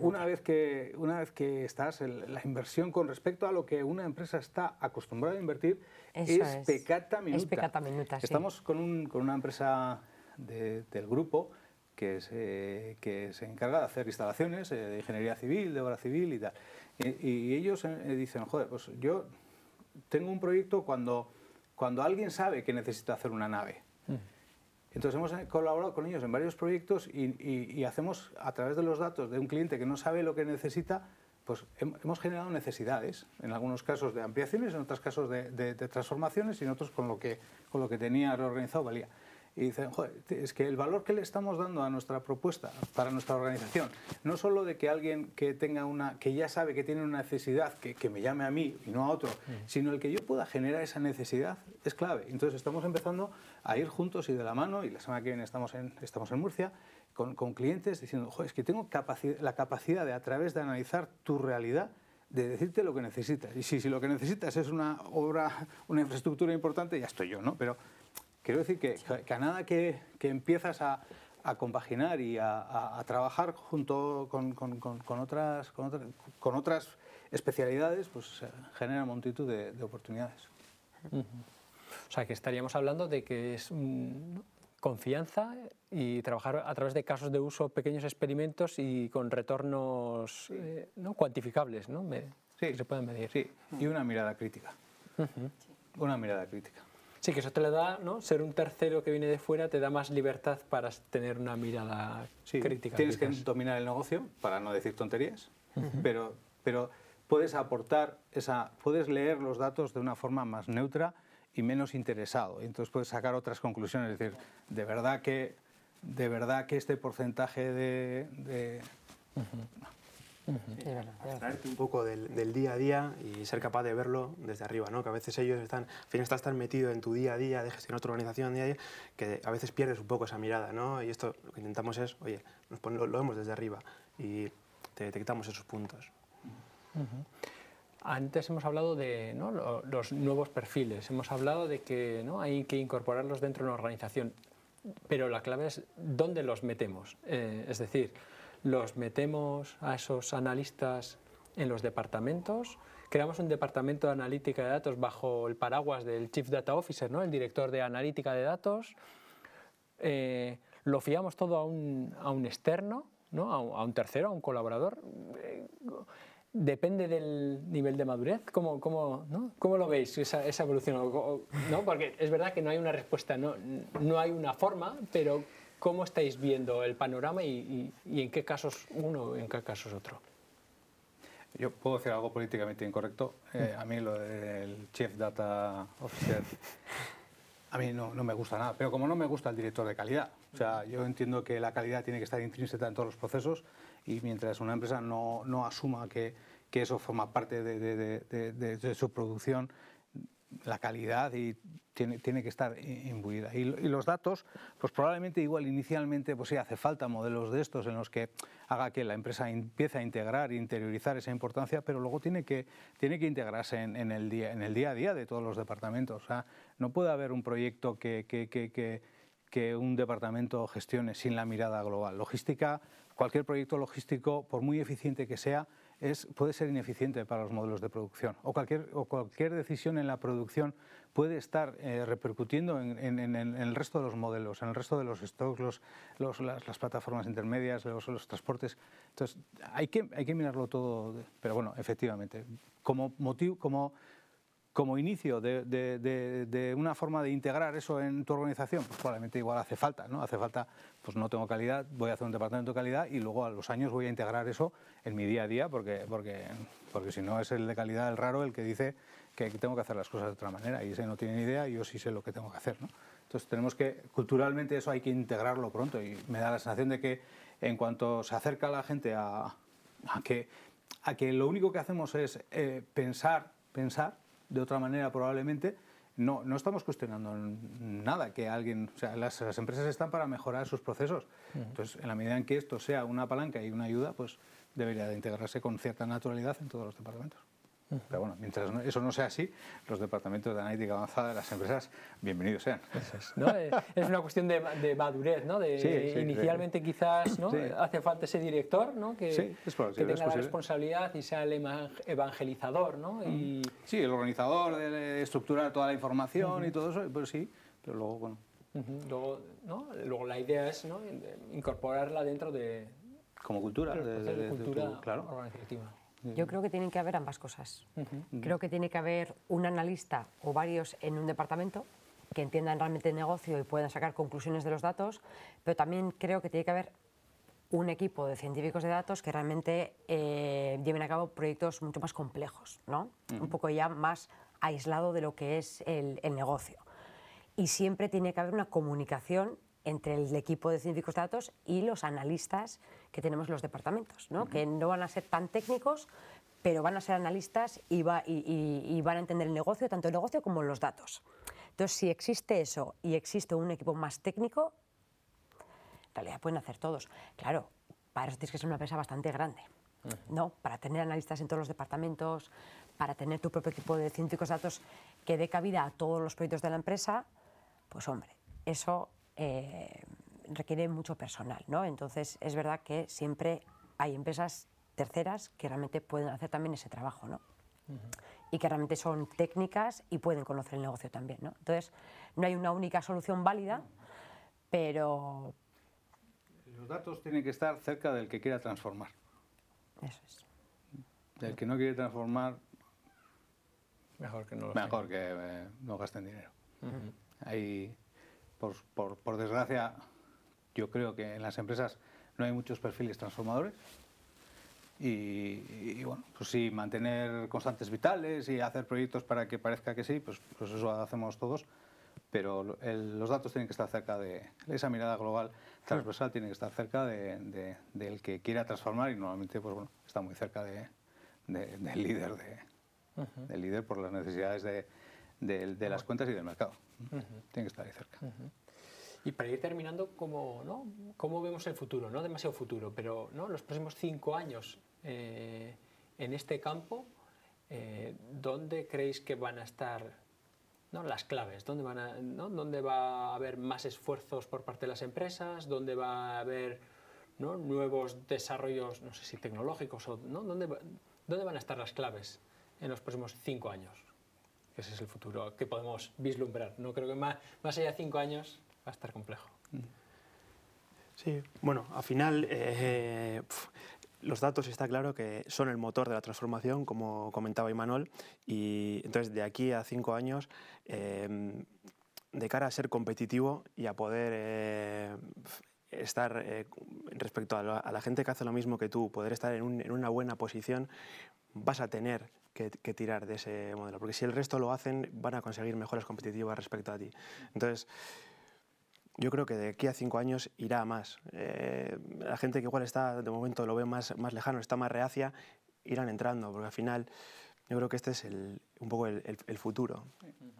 Una vez que, una vez que estás, la inversión con respecto a lo que una empresa está acostumbrada a invertir es, pecata minuta. Es pecata minuta, Estamos con, un, con, una empresa del grupo que se, que se encarga de hacer instalaciones eh, de ingeniería civil, de obra civil y tal. Y, ellos eh, dicen, joder, pues yo tengo un proyecto cuando, cuando alguien sabe que necesita hacer una nave. Entonces hemos eh, colaborado con ellos en varios proyectos y, y, hacemos a través de los datos de un cliente que no sabe lo que necesita, pues hemos generado necesidades, en algunos casos de ampliaciones, en otros casos de, de, de transformaciones y en otros con lo que, con lo que tenía reorganizado valía y dicen, Joder, es que el valor que le estamos dando a nuestra propuesta para nuestra organización, no solo de que alguien que tenga una, que ya sabe que tiene una necesidad, que, que me llame a mí y no a otro, mm. sino el que yo pueda generar esa necesidad, es clave. Entonces estamos empezando a ir juntos y de la mano, y la semana que viene estamos en, estamos en Murcia, con, con clientes diciendo, Joder, es que tengo capacidad, la capacidad de a través de analizar tu realidad, de decirte lo que necesitas. Y si, si lo que necesitas es una obra, una infraestructura importante, ya estoy yo, ¿no? Pero Quiero decir que, a nada que, empiezas a, compaginar y a, trabajar junto con, otras, con, otras, especialidades, pues genera multitud de, oportunidades. O sea, que estaríamos hablando de que es confianza y trabajar a través de casos de uso, pequeños experimentos y con retornos eh, ¿no? cuantificables, ¿no? sí, se pueden medir. Sí, y una mirada crítica. Una mirada crítica. Sí, que eso te le da, ¿no? Ser un tercero que viene de fuera te da más libertad para tener una mirada crítica. Tienes que dominar el negocio, para no decir tonterías, pero, pero puedes aportar, esa, puedes leer los datos de una forma más neutra y menos interesado. entonces puedes sacar otras conclusiones, es decir, de verdad que, de verdad que este porcentaje de... Abstraerte un poco del, día a día y ser capaz de verlo desde arriba, ¿no? Que a veces ellos están, al fin estás tan metido en tu día a día, de gestionar tu organización día a día, que a veces pierdes un poco esa mirada, ¿no? Y esto lo que intentamos es, oye, nos lo, vemos desde arriba y te detectamos esos puntos. Antes hemos hablado de los nuevos perfiles, hemos hablado de que ¿no? hay que incorporarlos dentro de una organización, pero la clave es dónde los metemos. Eh, es decir, los metemos a esos analistas en los departamentos, creamos un departamento de analítica de datos bajo el paraguas del Chief Data Officer, ¿no? el director de analítica de datos, eh, lo fiamos todo a un, a un externo, ¿no? a, un tercero, a un colaborador. Depende del nivel de madurez. ¿Cómo, cómo, ¿no? ¿Cómo lo veis esa, esa evolución? ¿No? Porque es verdad que no hay una respuesta, no, no hay una forma, pero ¿Cómo estáis viendo el panorama y, en qué casos uno y en qué casos otro? Yo puedo decir algo políticamente incorrecto. Eh, a mí lo del Chief Data Officer, a mí no, me gusta nada. Pero como no me gusta el director de calidad, o sea, yo entiendo que la calidad tiene que estar intrínseca en todos los procesos y mientras una empresa no, no asuma que, que, eso forma parte de, de su producción, la calidad y tiene, tiene que estar imbuida. Y, los datos, pues probablemente igual inicialmente, pues sí, hace falta modelos de estos en los que haga que la empresa empiece a integrar, interiorizar esa importancia, pero luego tiene que, tiene que integrarse en, el día, en el día a día de todos los departamentos. O sea, no puede haber un proyecto que, que, que, que un departamento gestione sin la mirada global. Logística, cualquier proyecto logístico, por muy eficiente que sea, es, puede ser ineficiente para los modelos de producción o cualquier, o cualquier decisión en la producción puede estar eh, repercutiendo en, en, en, el resto de los modelos, en el resto de los stocks, los, los, las, plataformas intermedias, los, los, transportes. Entonces, hay que, hay que mirarlo todo, pero bueno, efectivamente, como motivo, como como inicio de, de, de, una forma de integrar eso en tu organización, pues probablemente igual hace falta, ¿no? Hace falta, pues no tengo calidad, voy a hacer un departamento de calidad y luego a los años voy a integrar eso en mi día a día porque, porque, porque si no es el de calidad, el raro, el que dice que tengo que hacer las cosas de otra manera y ese no tiene ni idea y yo sí sé lo que tengo que hacer. ¿no? Entonces tenemos que, culturalmente eso hay que integrarlo pronto y me da la sensación de que en cuanto se acerca la gente a, que, a que lo único que hacemos es eh, pensar, pensar de otra manera probablemente, no, no estamos cuestionando nada que alguien, o sea, las, las empresas están para mejorar sus procesos. Entonces, en la medida en que esto sea una palanca y una ayuda, pues debería de integrarse con cierta naturalidad en todos los departamentos. Pero bueno, mientras eso no sea así, los departamentos de analítica avanzada de las empresas, bienvenidos sean. Es, ¿no? Eh, es, una cuestión de, de madurez, ¿no? De, inicialmente quizás ¿no? hace falta ese director ¿no? que, que tenga la responsabilidad y sea el evangelizador. ¿no? Y... Sí, el organizador de estructurar toda la información y todo eso, pues sí, pero luego, bueno. luego, ¿no? luego la idea es ¿no? incorporarla dentro de... Como cultura, de, de, cultura claro. organizativa. Yo creo que tienen que haber ambas cosas. Creo que tiene que haber un analista o varios en un departamento que entiendan realmente el negocio y puedan sacar conclusiones de los datos, pero también creo que tiene que haber un equipo de científicos de datos que realmente eh, lleven a cabo proyectos mucho más complejos, ¿no? un poco ya más aislado de lo que es el, el negocio. Y siempre tiene que haber una comunicación entre el equipo de científicos de datos y los analistas que tenemos en los departamentos, ¿no? que no van a ser tan técnicos, pero van a ser analistas y, va, y, van a entender el negocio, tanto el negocio como los datos. Entonces, si existe eso y existe un equipo más técnico, en realidad pueden hacer todos. Claro, para eso tienes que ser una empresa bastante grande, ¿no? Para tener analistas en todos los departamentos, para tener tu propio equipo de científicos de datos que dé cabida a todos los proyectos de la empresa, pues hombre, eso eh, requiere mucho personal, ¿no? Entonces es verdad que siempre hay empresas terceras que realmente pueden hacer también ese trabajo, ¿no? Y que realmente son técnicas y pueden conocer el negocio también, ¿no? Entonces no hay una única solución válida, pero... Los datos tienen que estar cerca del que quiera transformar. Eso es. Del que no quiere transformar, mejor que no, mejor que eh, no gasten dinero. Hay por, desgracia, yo creo que en las empresas no hay muchos perfiles transformadores. Y, bueno, pues sí, mantener constantes vitales y hacer proyectos para que parezca que sí, pues, pues eso hacemos todos. Pero los datos tienen que estar cerca de esa mirada global transversal, tiene que estar cerca de, del que quiera transformar y normalmente pues bueno, está muy cerca de, del líder, del líder por las necesidades de, de, las cuentas y del mercado. Tiene que estar ahí cerca. Y para ir terminando, ¿cómo, ¿no? ¿cómo vemos el futuro? No demasiado futuro, pero ¿no? los próximos cinco años eh, en este campo, eh, ¿dónde creéis que van a estar ¿no? las claves? ¿Dónde, van a, ¿no? ¿Dónde va a haber más esfuerzos por parte de las empresas? ¿Dónde va a haber ¿no? nuevos desarrollos, no sé si tecnológicos? O, ¿no? ¿Dónde, ¿Dónde van a estar las claves en los próximos cinco años? Ese es el futuro que podemos vislumbrar. No creo que más, más allá de cinco años va a estar complejo. Sí, bueno, al final eh, los datos está claro que son el motor de la transformación, como comentaba Imanol, y entonces de aquí a cinco años, eh, de cara a ser competitivo y a poder eh, estar respecto a la, gente que hace lo mismo que tú, poder estar en una buena posición, vas a tener que, tirar de ese modelo, porque si el resto lo hacen, van a conseguir mejoras competitivas respecto a ti. Entonces, yo creo que de aquí a cinco años irá más. Eh, la gente que igual está, de momento lo ve más, más lejano, está más reacia, irán entrando, porque al final yo creo que este es el, un poco el, el, futuro.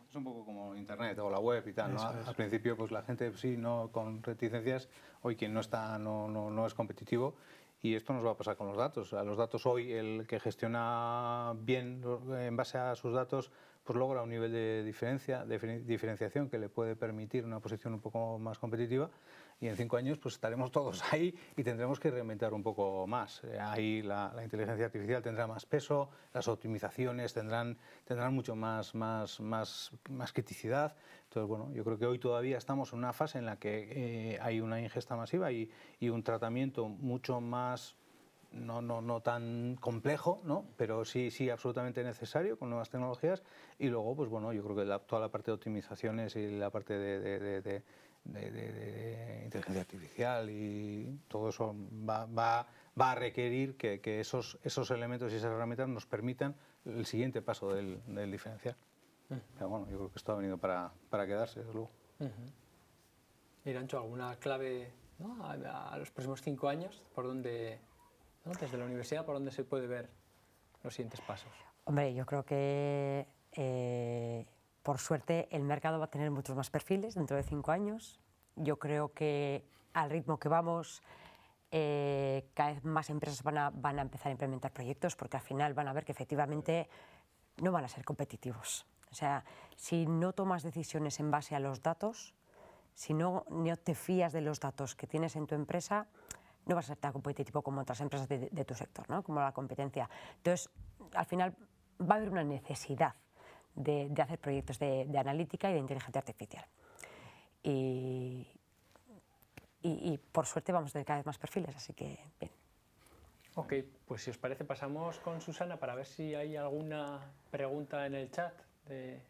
Es un poco como Internet o la web y tal. ¿no? Al principio pues la gente sí, no con reticencias, hoy quien no, está, no, no, no es competitivo y esto nos va a pasar con los datos. A los datos hoy, el que gestiona bien en base a sus datos, pues logra un nivel de, diferencia, de diferenciación que le puede permitir una posición un poco más competitiva y en cinco años pues estaremos todos ahí y tendremos que reinventar un poco más. Eh, ahí la, inteligencia artificial tendrá más peso, las optimizaciones tendrán, tendrán mucho más, más, más, más criticidad. Entonces, bueno, yo creo que hoy todavía estamos en una fase en la que eh, hay una ingesta masiva y, y un tratamiento mucho más no, no, no tan complejo, ¿no? pero sí, sí absolutamente necesario con nuevas tecnologías. Y luego, pues bueno, yo creo que toda la parte de optimizaciones y la parte de, inteligencia artificial y todo eso va, va, va a requerir que, esos, esos elementos y esas herramientas nos permitan el siguiente paso del, diferencial. Pero bueno, yo creo que esto ha venido para, para quedarse, desde luego. Irancho, ¿alguna clave a, los próximos cinco años? ¿Por dónde, desde la universidad, por dónde se puede ver los siguientes pasos? Hombre, yo creo que eh, por suerte el mercado va a tener muchos más perfiles dentro de cinco años. Yo creo que al ritmo que vamos, eh, cada vez más empresas van a, empezar a implementar proyectos porque al final van a ver que efectivamente no van a ser competitivos. O sea, si no tomas decisiones en base a los datos, si no, te fías de los datos que tienes en tu empresa, no vas a ser tan competitivo como otras empresas de, tu sector, ¿no? como la competencia. Entonces, al final va a haber una necesidad de, hacer proyectos de, de, analítica y de inteligencia artificial. Y, y, por suerte vamos a tener cada vez más perfiles, así que bien. Ok, pues si os parece pasamos con Susana para ver si hay alguna pregunta en el chat de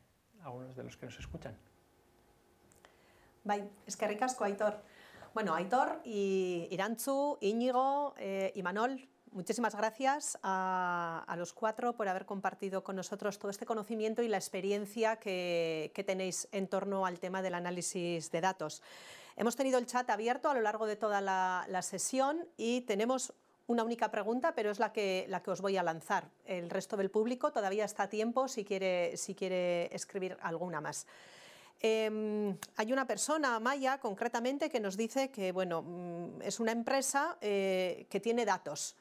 algunos de los que nos escuchan. Bai, eskerrik asko Aitor. Bueno, Aitor y Irantzu, Íñigo eh, y Manol, muchísimas gracias a, los cuatro por haber compartido con nosotros todo este conocimiento y la experiencia que, tenéis en torno al tema del análisis de datos. Hemos tenido el chat abierto a lo largo de toda la, sesión y tenemos una única pregunta, pero es la que, la que os voy a lanzar. El resto del público todavía está a tiempo si quiere, si quiere escribir alguna más. Em, hay una persona, Maya, concretamente, que nos dice que bueno, mm, es una empresa eh, que tiene datos,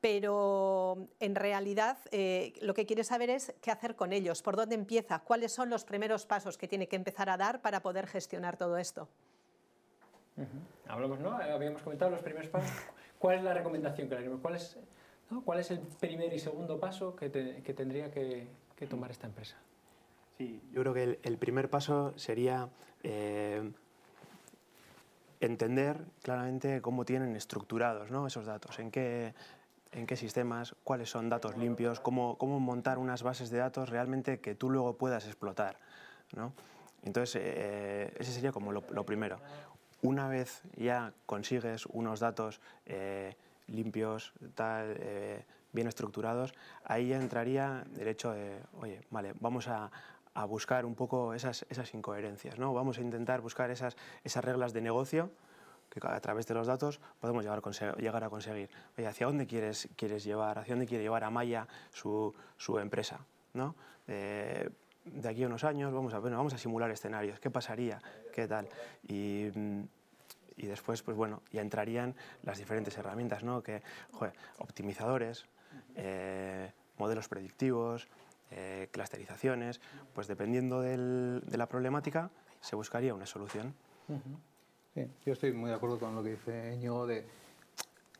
pero en realidad eh, lo que quiere saber es qué hacer con ellos, por dónde empieza, cuáles son los primeros pasos que tiene que empezar a dar para poder gestionar todo esto. Hablamos, ¿no? Habíamos comentado los primeros pasos. ¿Cuál es la recomendación que le haremos? ¿Cuál es, ¿Cuál es el primer y segundo paso que, tendría que, tomar esta empresa? Sí, yo creo que el, primer paso sería eh, entender claramente cómo tienen estructurados ¿no? esos datos, en qué, en qué sistemas, cuáles son datos limpios, cómo, cómo montar unas bases de datos realmente que tú luego puedas explotar. ¿no? Entonces, eh, ese sería como lo, primero. Una vez ya consigues unos datos eh, limpios, tal, eh, bien estructurados, ahí ya entraría el hecho de, oye, vale, vamos a, buscar un poco esas, esas incoherencias, ¿no? Vamos a intentar buscar esas, esas reglas de negocio que a través de los datos podemos llegar a, conseguir. Oye, ¿hacia dónde quieres, quieres llevar? ¿Hacia dónde quiere llevar a Maya su, su empresa? ¿no? Eh, de aquí a unos años vamos a, bueno, vamos a simular escenarios, qué pasaría, qué tal. Y, y después, pues bueno, ya entrarían las diferentes herramientas, ¿no? Que, optimizadores, eh, modelos predictivos, eh, clusterizaciones, pues dependiendo de la problemática se buscaría una solución. Sí, yo estoy muy de acuerdo con lo que dice Ñigo de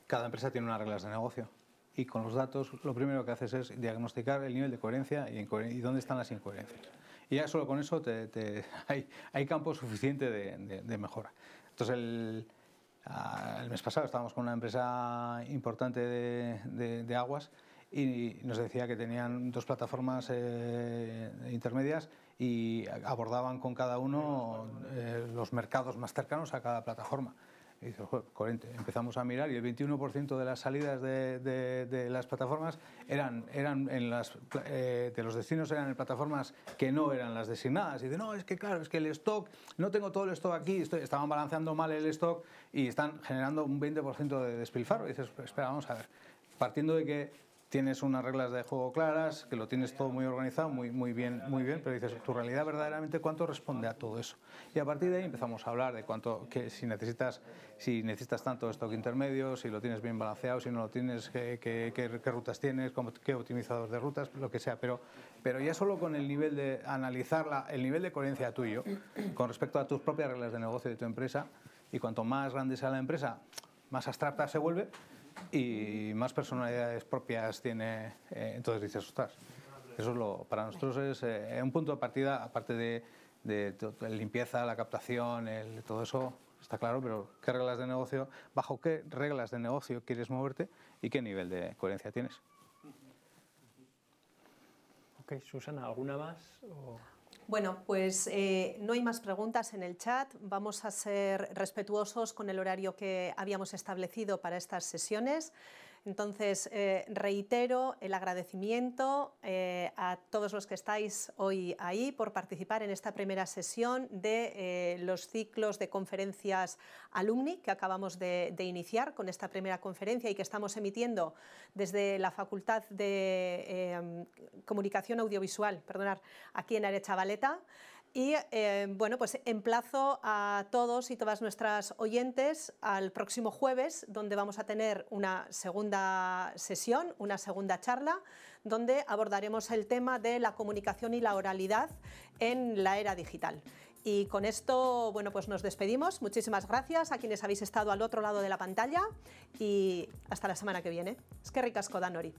cada empresa tiene unas reglas de negocio y con los datos lo primero que haces es diagnosticar el nivel de coherencia y, dónde están las incoherencias. Y ya solo con eso te, hay, hay, campo suficiente de, de, mejora. Entonces, el, mes pasado estábamos con una empresa importante de, aguas y nos decía que tenían dos plataformas eh, intermedias y abordaban con cada uno eh, los mercados más cercanos a cada plataforma. Y dices, coherente. Empezamos a mirar y el 21% de las salidas de, de, las plataformas eran, eran en las, eh, de los destinos eran en plataformas que no eran las designadas. Y dice, no, es que claro, es que el stock, no tengo todo el stock aquí, estaban balanceando mal el stock y están generando un 20% de despilfarro. Y dices, espera, vamos a ver. Partiendo de que tienes unas reglas de juego claras, que lo tienes todo muy organizado, muy, muy, bien, muy bien, pero dices, tu realidad verdaderamente cuánto responde a todo eso. Y a partir de ahí empezamos a hablar de cuánto, que si necesitas, si necesitas tanto stock intermedio, si lo tienes bien balanceado, si no lo tienes, qué, qué, qué, rutas tienes, qué optimizador de rutas, lo que sea. Pero, pero ya solo con el nivel de analizar la, el nivel de coherencia tuyo con respecto a tus propias reglas de negocio de tu empresa, y cuanto más grande sea la empresa, más abstracta se vuelve, y más personalidades propias tiene, eh, entonces dices, ostras, eso es lo, para nosotros es eh, un punto de partida, aparte de, de, limpieza, la captación, el, todo eso está claro, pero ¿qué reglas de negocio, bajo qué reglas de negocio quieres moverte y qué nivel de coherencia tienes? Ok, Susana, ¿alguna más? Bueno, pues eh, no hay más preguntas en el chat. Vamos a ser respetuosos con el horario que habíamos establecido para estas sesiones. Entonces, eh, reitero el agradecimiento eh, a todos los que estáis hoy ahí por participar en esta primera sesión de eh, los ciclos de conferencias alumni que acabamos de, iniciar con esta primera conferencia y que estamos emitiendo desde la Facultad de Comunicación Audiovisual, perdonar, aquí en Arechavaleta. Y eh, bueno, pues emplazo a todos y todas nuestras oyentes al próximo jueves, donde vamos a tener una segunda sesión, una segunda charla, donde abordaremos el tema de la comunicación y la oralidad en la era digital. Y con esto, bueno, pues nos despedimos. Muchísimas gracias a quienes habéis estado al otro lado de la pantalla y hasta la semana que viene. Es que ricasco, Danori.